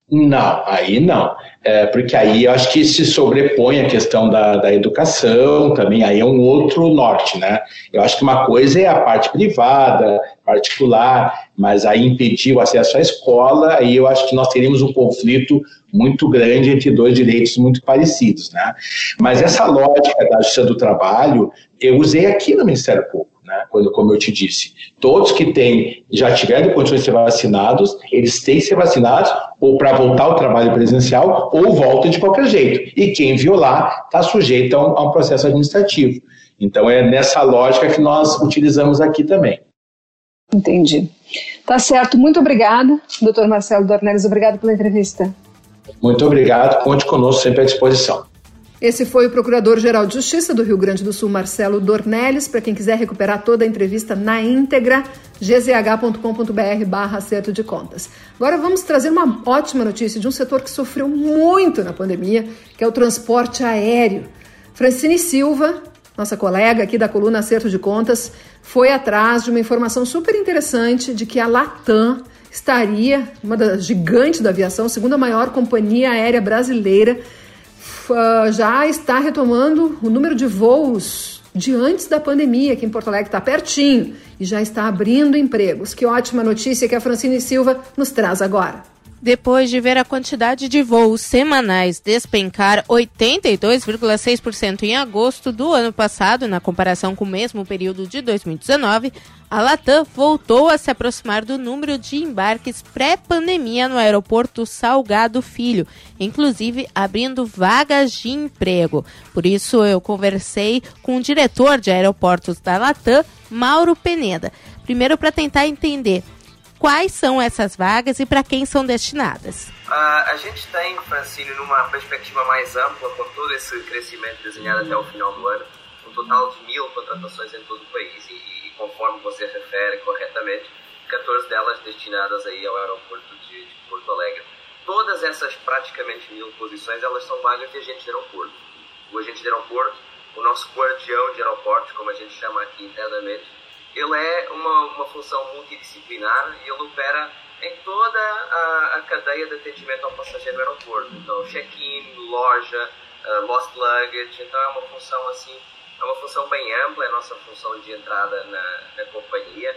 Não, aí não. É, porque aí eu acho que se sobrepõe a questão da, da educação também, aí é um outro norte, né? Eu acho que uma coisa é a parte privada, particular, mas aí impedir o acesso à escola, aí eu acho que nós teríamos um conflito muito grande entre dois direitos muito parecidos, né? Mas essa lógica da justiça do trabalho, eu usei aqui no Ministério Público né? Quando, como eu te disse, todos que têm, já tiveram condições de ser vacinados, eles têm que ser vacinados ou para voltar ao trabalho presencial ou voltam de qualquer jeito. E quem violar está sujeito a um, a um processo administrativo. Então é nessa lógica que nós utilizamos aqui também. Entendi. Tá certo. Muito obrigada, doutor Marcelo Dornelles. Obrigado pela entrevista. Muito obrigado. Conte conosco sempre à disposição. Esse foi o Procurador-Geral de Justiça do Rio Grande do Sul, Marcelo Dornelles. Para quem quiser recuperar toda a entrevista na íntegra, gzh.com.br barra acerto de contas. Agora vamos trazer uma ótima notícia de um setor que sofreu muito na pandemia, que é o transporte aéreo. Francine Silva, nossa colega aqui da coluna Acerto de Contas, foi atrás de uma informação super interessante de que a Latam estaria, uma das gigantes da aviação, segunda maior companhia aérea brasileira, uh, já está retomando o número de voos de antes da pandemia, que em Porto Alegre está pertinho e já está abrindo empregos. Que ótima notícia que a Francine Silva nos traz agora. Depois de ver a quantidade de voos semanais despencar 82,6% em agosto do ano passado, na comparação com o mesmo período de 2019, a Latam voltou a se aproximar do número de embarques pré-pandemia no aeroporto Salgado Filho, inclusive abrindo vagas de emprego. Por isso, eu conversei com o diretor de aeroportos da Latam, Mauro Peneda. Primeiro, para tentar entender quais são essas vagas e para quem são destinadas. A gente tem, Francine, numa perspectiva mais ampla, com todo esse crescimento desenhado até o final do ano, um total de mil contratações em todo o país. Conforme você refere corretamente, 14 delas destinadas aí ao aeroporto de, de Porto Alegre. Todas essas praticamente mil posições, elas são vagas de agente de aeroporto. O agente de aeroporto, o nosso guardião de aeroportos, como a gente chama aqui internamente, ele é uma, uma função multidisciplinar e ele opera em toda a, a cadeia de atendimento ao passageiro no aeroporto. Então, check-in, loja, uh, lost luggage, então é uma função assim é uma função bem ampla, é a nossa função de entrada na, na companhia.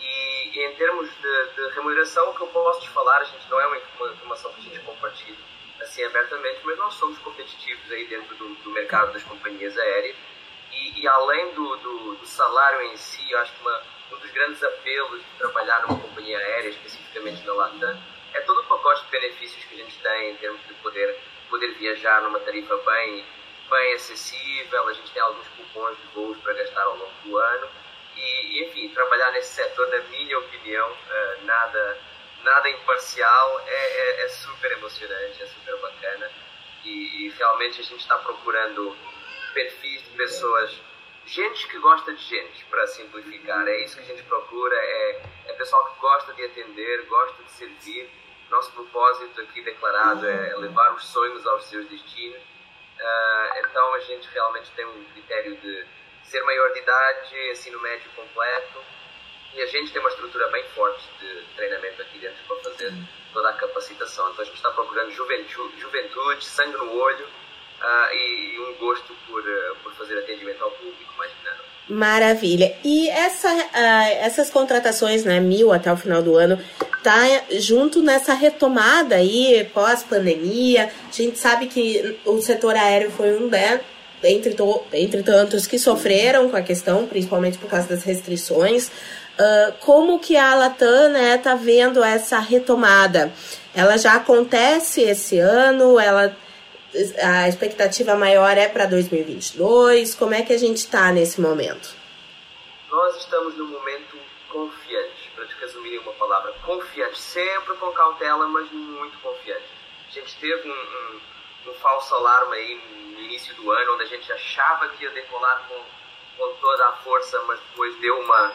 E, e em termos de, de, remuneração, o que eu posso te falar, a gente não é uma, uma informação que a gente compartilha assim abertamente, mas nós somos competitivos aí dentro do, do mercado das companhias aéreas. E, e além do, do, do, salário em si, eu acho que uma, um dos grandes apelos de trabalhar numa companhia aérea, especificamente na Latam, é todo o pacote de benefícios que a gente tem em termos de poder, poder viajar numa tarifa bem, bem acessível, a gente tem alguns cupons de voos para gastar ao longo do ano. E, enfim, trabalhar nesse setor, na minha opinião, uh, nada, nada imparcial, é, é, é, super emocionante, é super bacana. E, e realmente a gente está procurando perfis de pessoas, gente que gosta de gente, para simplificar. É isso que a gente procura, é, é pessoal que gosta de atender, gosta de servir. Nosso propósito aqui declarado é levar os sonhos aos seus destinos. Uh, então a gente realmente tem um critério de ser maior de idade, ensino médio completo, e a gente tem uma estrutura bem forte de treinamento aqui dentro para fazer toda a capacitação. Então a gente está procurando juventude, juventude sangue no olho uh, e um gosto por, uh, por fazer atendimento ao público mais dinâmico. Maravilha. E essa, essas contratações, né, mil até o final do ano, tá junto nessa retomada aí pós-pandemia. A gente sabe que o setor aéreo foi um né, entre, to, entre tantos que sofreram com a questão, principalmente por causa das restrições. Uh, como que a Latam né, tá vendo essa retomada? Ela já acontece esse ano? Ela a expectativa maior é para 2022? Como é que a gente está nesse momento? Nós estamos num momento confiante, resumir em uma palavra, confiante, sempre com cautela, mas muito confiante. A gente teve um, um, um falso alarme aí no início do ano, onde a gente achava que ia decolar com, com toda a força, mas depois deu uma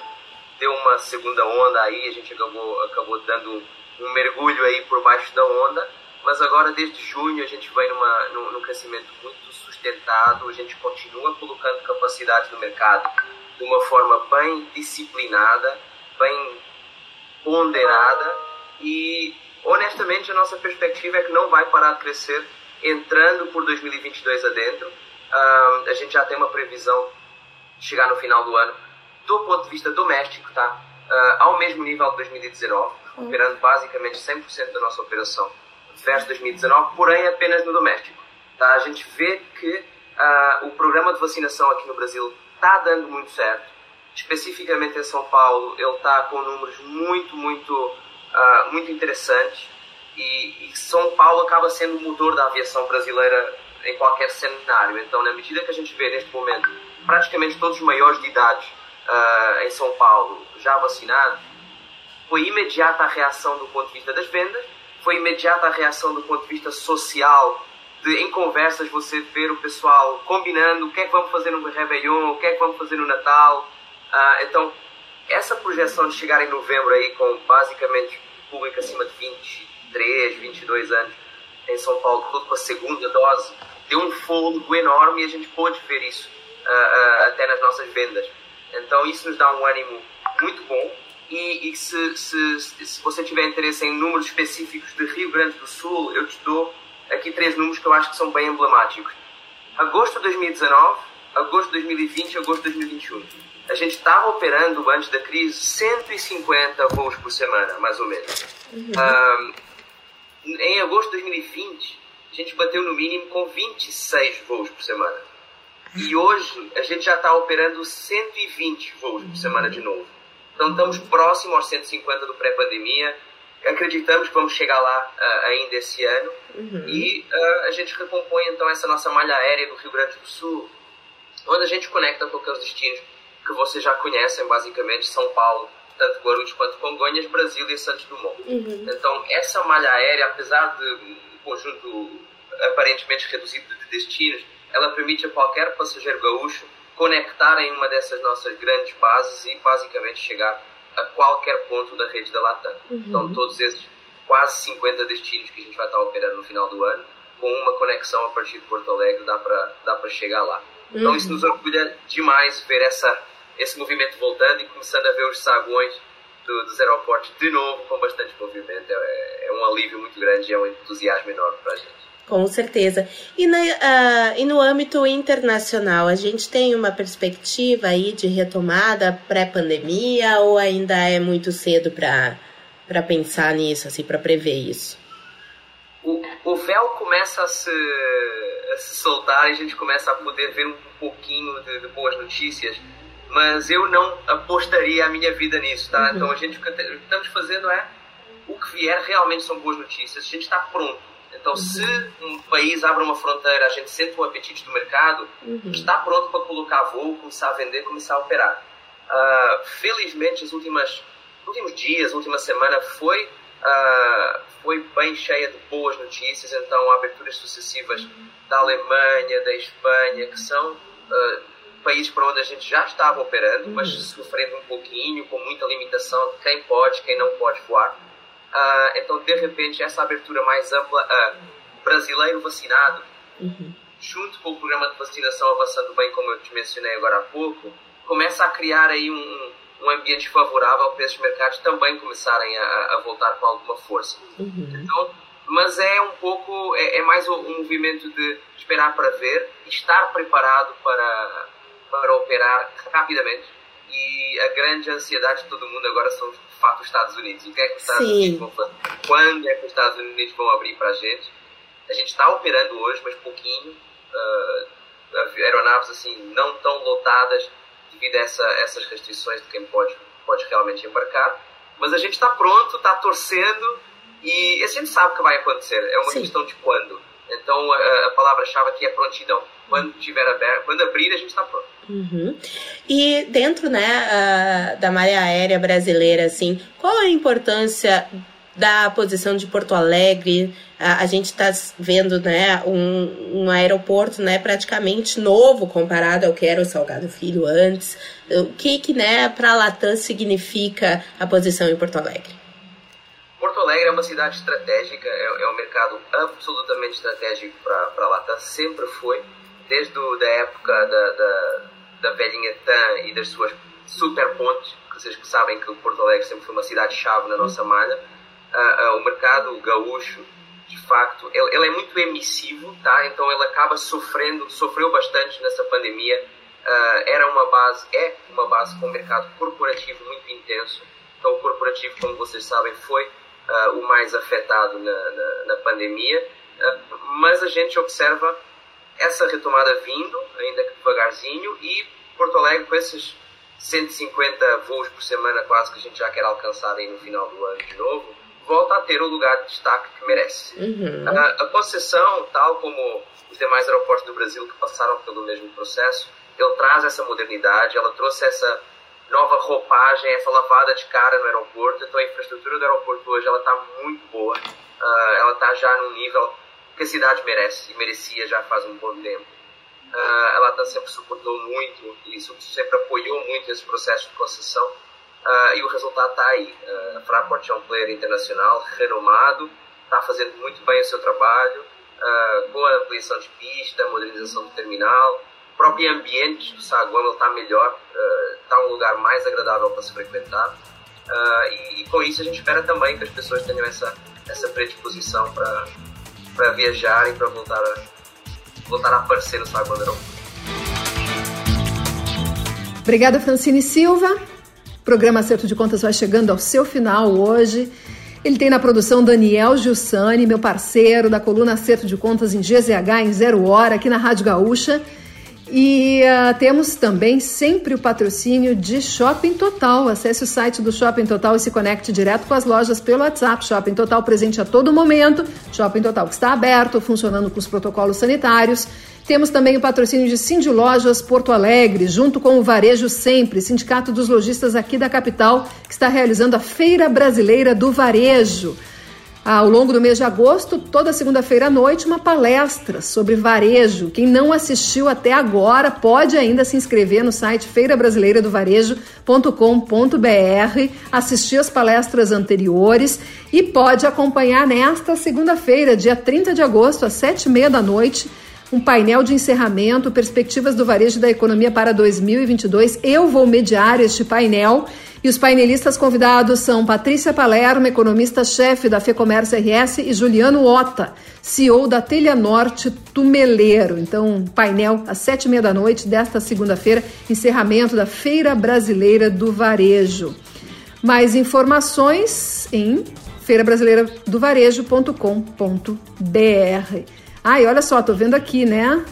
deu uma segunda onda aí, a gente acabou, acabou dando um mergulho aí por baixo da onda, mas agora desde junho a gente vai numa, num, num crescimento muito sustentado, a gente continua colocando capacidade no mercado de uma forma bem disciplinada, bem ponderada e honestamente a nossa perspectiva é que não vai parar de crescer entrando por 2022 adentro. Um, a gente já tem uma previsão de chegar no final do ano do ponto de vista doméstico, tá? Uh, ao mesmo nível de 2019, operando basicamente 100% da nossa operação versus 2019, porém apenas no doméstico. Tá? A gente vê que uh, o programa de vacinação aqui no Brasil está dando muito certo. Especificamente em São Paulo, ele está com números muito, muito, uh, muito interessantes. E, e São Paulo acaba sendo o motor da aviação brasileira em qualquer cenário. Então, na medida que a gente vê neste momento praticamente todos os maiores de idade uh, em São Paulo já vacinados, foi imediata a reação do ponto de vista das vendas, foi imediata a reação do ponto de vista social, de em conversas você ver o pessoal combinando o que é que vamos fazer no Réveillon, o que é que vamos fazer no Natal. Uh, então, essa projeção de chegar em novembro aí com basicamente público acima de 23, 22 anos em São Paulo, tudo com a segunda dose, deu um fôlego enorme e a gente pôde ver isso uh, uh, até nas nossas vendas. Então isso nos dá um ânimo muito bom. E, e se, se, se, você tiver interesse em números específicos de Rio Grande do Sul, eu te dou aqui três números que eu acho que são bem emblemáticos. Agosto de 2019, agosto de 2020 e agosto de 2021. A gente estava operando, antes da crise, 150 voos por semana, mais ou menos. Uhum. Um, em agosto de 2020, a gente bateu no mínimo com 26 voos por semana. E hoje a gente já está operando 120 voos por semana de novo. Então estamos próximo aos 150 do pré-pandemia. Acreditamos que vamos chegar lá uh, ainda esse ano. Uhum. E uh, a gente recompõe então essa nossa malha aérea do Rio Grande do Sul, onde a gente conecta com aqueles destinos que vocês já conhecem, basicamente São Paulo, tanto Guarulhos quanto Congonhas, Brasília e Santos Dumont. Uhum. Então essa malha aérea, apesar de um conjunto aparentemente reduzido de destinos, ela permite a qualquer passageiro gaúcho conectar em uma dessas nossas grandes bases e basicamente chegar a qualquer ponto da rede da Latam. Uhum. Então, todos esses quase 50 destinos que a gente vai estar operando no final do ano, com uma conexão a partir de Porto Alegre, dá para dá chegar lá. Uhum. Então, isso nos orgulha demais ver essa, esse movimento voltando e começando a ver os saguões do, dos aeroportos de novo com bastante movimento. É, é um alívio muito grande e é um entusiasmo enorme para a gente. Com certeza. E, na, uh, e, no âmbito internacional, a gente tem uma perspectiva aí de retomada pré-pandemia ou ainda é muito cedo para pensar nisso, assim, para prever isso? O, o véu começa a se, a se soltar e a gente começa a poder ver um pouquinho de, de boas notícias, mas eu não apostaria a minha vida nisso, tá? Uhum. Então a gente o que estamos fazendo é o que vier realmente são boas notícias. A gente está pronto então, se um país abre uma fronteira, a gente sente o apetite do mercado, uhum. está pronto para colocar voo, começar a vender, começar a operar. Uh, felizmente, os últimos dias, última semana foi, uh, foi bem cheia de boas notícias. Então, aberturas sucessivas da Alemanha, da Espanha, que são uh, países para onde a gente já estava operando, uhum. mas sofrendo um pouquinho, com muita limitação de quem pode, quem não pode voar. Uh, então, de repente, essa abertura mais ampla a brasileiro vacinado, uhum. junto com o programa de vacinação avançando bem, como eu te mencionei agora há pouco, começa a criar aí um, um ambiente favorável para esses mercados também começarem a, a voltar com alguma força. Uhum. Então, mas é um pouco, é, é mais um, um movimento de esperar para ver, estar preparado para, para operar rapidamente. E a grande ansiedade de todo mundo agora são fato os Estados Unidos. O que é que os Estados Sim. Unidos vão fazer? Quando é que os Estados Unidos vão abrir para a gente? A gente está operando hoje, mas pouquinho. Uh, aeronaves assim não tão lotadas devido a essa, essas restrições de quem pode, pode realmente embarcar. Mas a gente está pronto, está torcendo e a gente sabe que vai acontecer. É uma Sim. questão de quando. Então a, a palavra-chave aqui é prontidão. Quando tiver aberto, quando abrir, a gente está pronto. Uhum. E dentro né, da malha aérea brasileira, assim, qual a importância da posição de Porto Alegre? A gente está vendo né, um, um, aeroporto né, praticamente novo comparado ao que era o Salgado Filho antes. O que, que né, para a Latam significa a posição em Porto Alegre? Porto Alegre é uma cidade estratégica, é, é um mercado absolutamente estratégico para a Latam, sempre foi, desde a da época da, da da velhinha TAM e das suas super pontes, que vocês que sabem que o Porto Alegre sempre foi uma cidade-chave na nossa malha, uh, uh, o mercado gaúcho, de facto, ele, ele, é muito emissivo, tá? então ele acaba sofrendo, sofreu bastante nessa pandemia. Uh, era uma base, é uma base com um mercado corporativo muito intenso. Então, o corporativo, como vocês sabem, foi o mais afetado na, na, na pandemia, mas a gente observa essa retomada vindo, ainda que devagarzinho, e Porto Alegre com esses 150 voos por semana quase que a gente já quer alcançar aí no final do ano de novo, volta a ter o lugar de destaque que merece. Uhum. A, a, concessão, tal como os demais aeroportos do Brasil que passaram pelo mesmo processo, ele traz essa modernidade, ela trouxe essa nova roupagem, essa lavada de cara no aeroporto. Então a infraestrutura do aeroporto hoje ela está muito boa, uh, ela está já num nível que a cidade merece e merecia já faz um bom tempo. Uh, ela tá sempre suportou muito e sempre apoiou muito esse processo de concessão uh, e o resultado está aí. Uh, a Fraport é um player internacional renomado, está fazendo muito bem o seu trabalho, com a ampliação de pista, modernização do terminal, o próprio ambiente do Saguão está melhor, está um lugar mais agradável para se frequentar e, e com isso a gente espera também que as pessoas tenham essa, essa predisposição para para viajar e para voltar a, voltar a aparecer no Saguão Obrigada, Francine Silva. O programa Acerto de Contas vai chegando ao seu final hoje. Ele tem na produção Daniel Giussani, meu parceiro da coluna Acerto de Contas em GZH em Zero Hora, aqui na Rádio Gaúcha. E uh, temos também sempre o patrocínio de Shopping Total. Acesse o site do Shopping Total e se conecte direto com as lojas pelo WhatsApp. Shopping Total presente a todo momento. Shopping Total que está aberto, funcionando com os protocolos sanitários. Temos também o patrocínio de Cindy Lojas Porto Alegre, junto com o Varejo Sempre, Sindicato dos Lojistas aqui da capital, que está realizando a Feira Brasileira do Varejo. Ao longo do mês de agosto, toda segunda-feira à noite, uma palestra sobre varejo. Quem não assistiu até agora pode ainda se inscrever no site feirabrasileiradovarejo.com.br, assistir as palestras anteriores e pode acompanhar nesta segunda-feira, dia 30 de agosto, às sete e meia da noite, um painel de encerramento, perspectivas do varejo da economia para 2022. Eu vou mediar este painel e os painelistas convidados são Patrícia Palermo, economista-chefe da FEComércio RS, e Juliano Ota, CEO da Telha Norte Tumeleiro. Então, painel às sete e meia da noite desta segunda-feira, encerramento da Feira Brasileira do Varejo. Mais informações em feirabrasileiradovarejo.com.br. Ai, olha só, tô vendo aqui, né?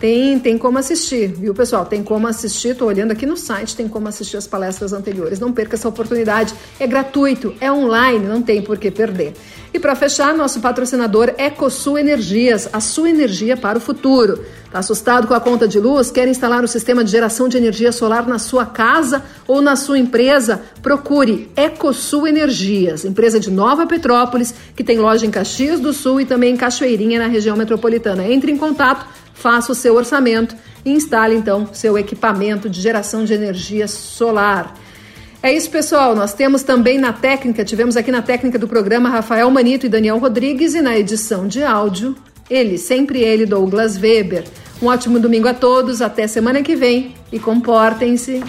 Tem, tem como assistir, viu, pessoal? Tem como assistir, tô olhando aqui no site, tem como assistir as palestras anteriores. Não perca essa oportunidade. É gratuito, é online, não tem por que perder. E para fechar, nosso patrocinador EcoSul Energias, a sua energia para o futuro. Tá assustado com a conta de luz? Quer instalar um sistema de geração de energia solar na sua casa ou na sua empresa? Procure EcoSul Energias, empresa de Nova Petrópolis, que tem loja em Caxias do Sul e também em Cachoeirinha, na região metropolitana. Entre em contato faça o seu orçamento e instale então seu equipamento de geração de energia solar. É isso, pessoal. Nós temos também na técnica, tivemos aqui na técnica do programa Rafael Manito e Daniel Rodrigues e na edição de áudio, ele, sempre ele, Douglas Weber. Um ótimo domingo a todos, até semana que vem e comportem-se.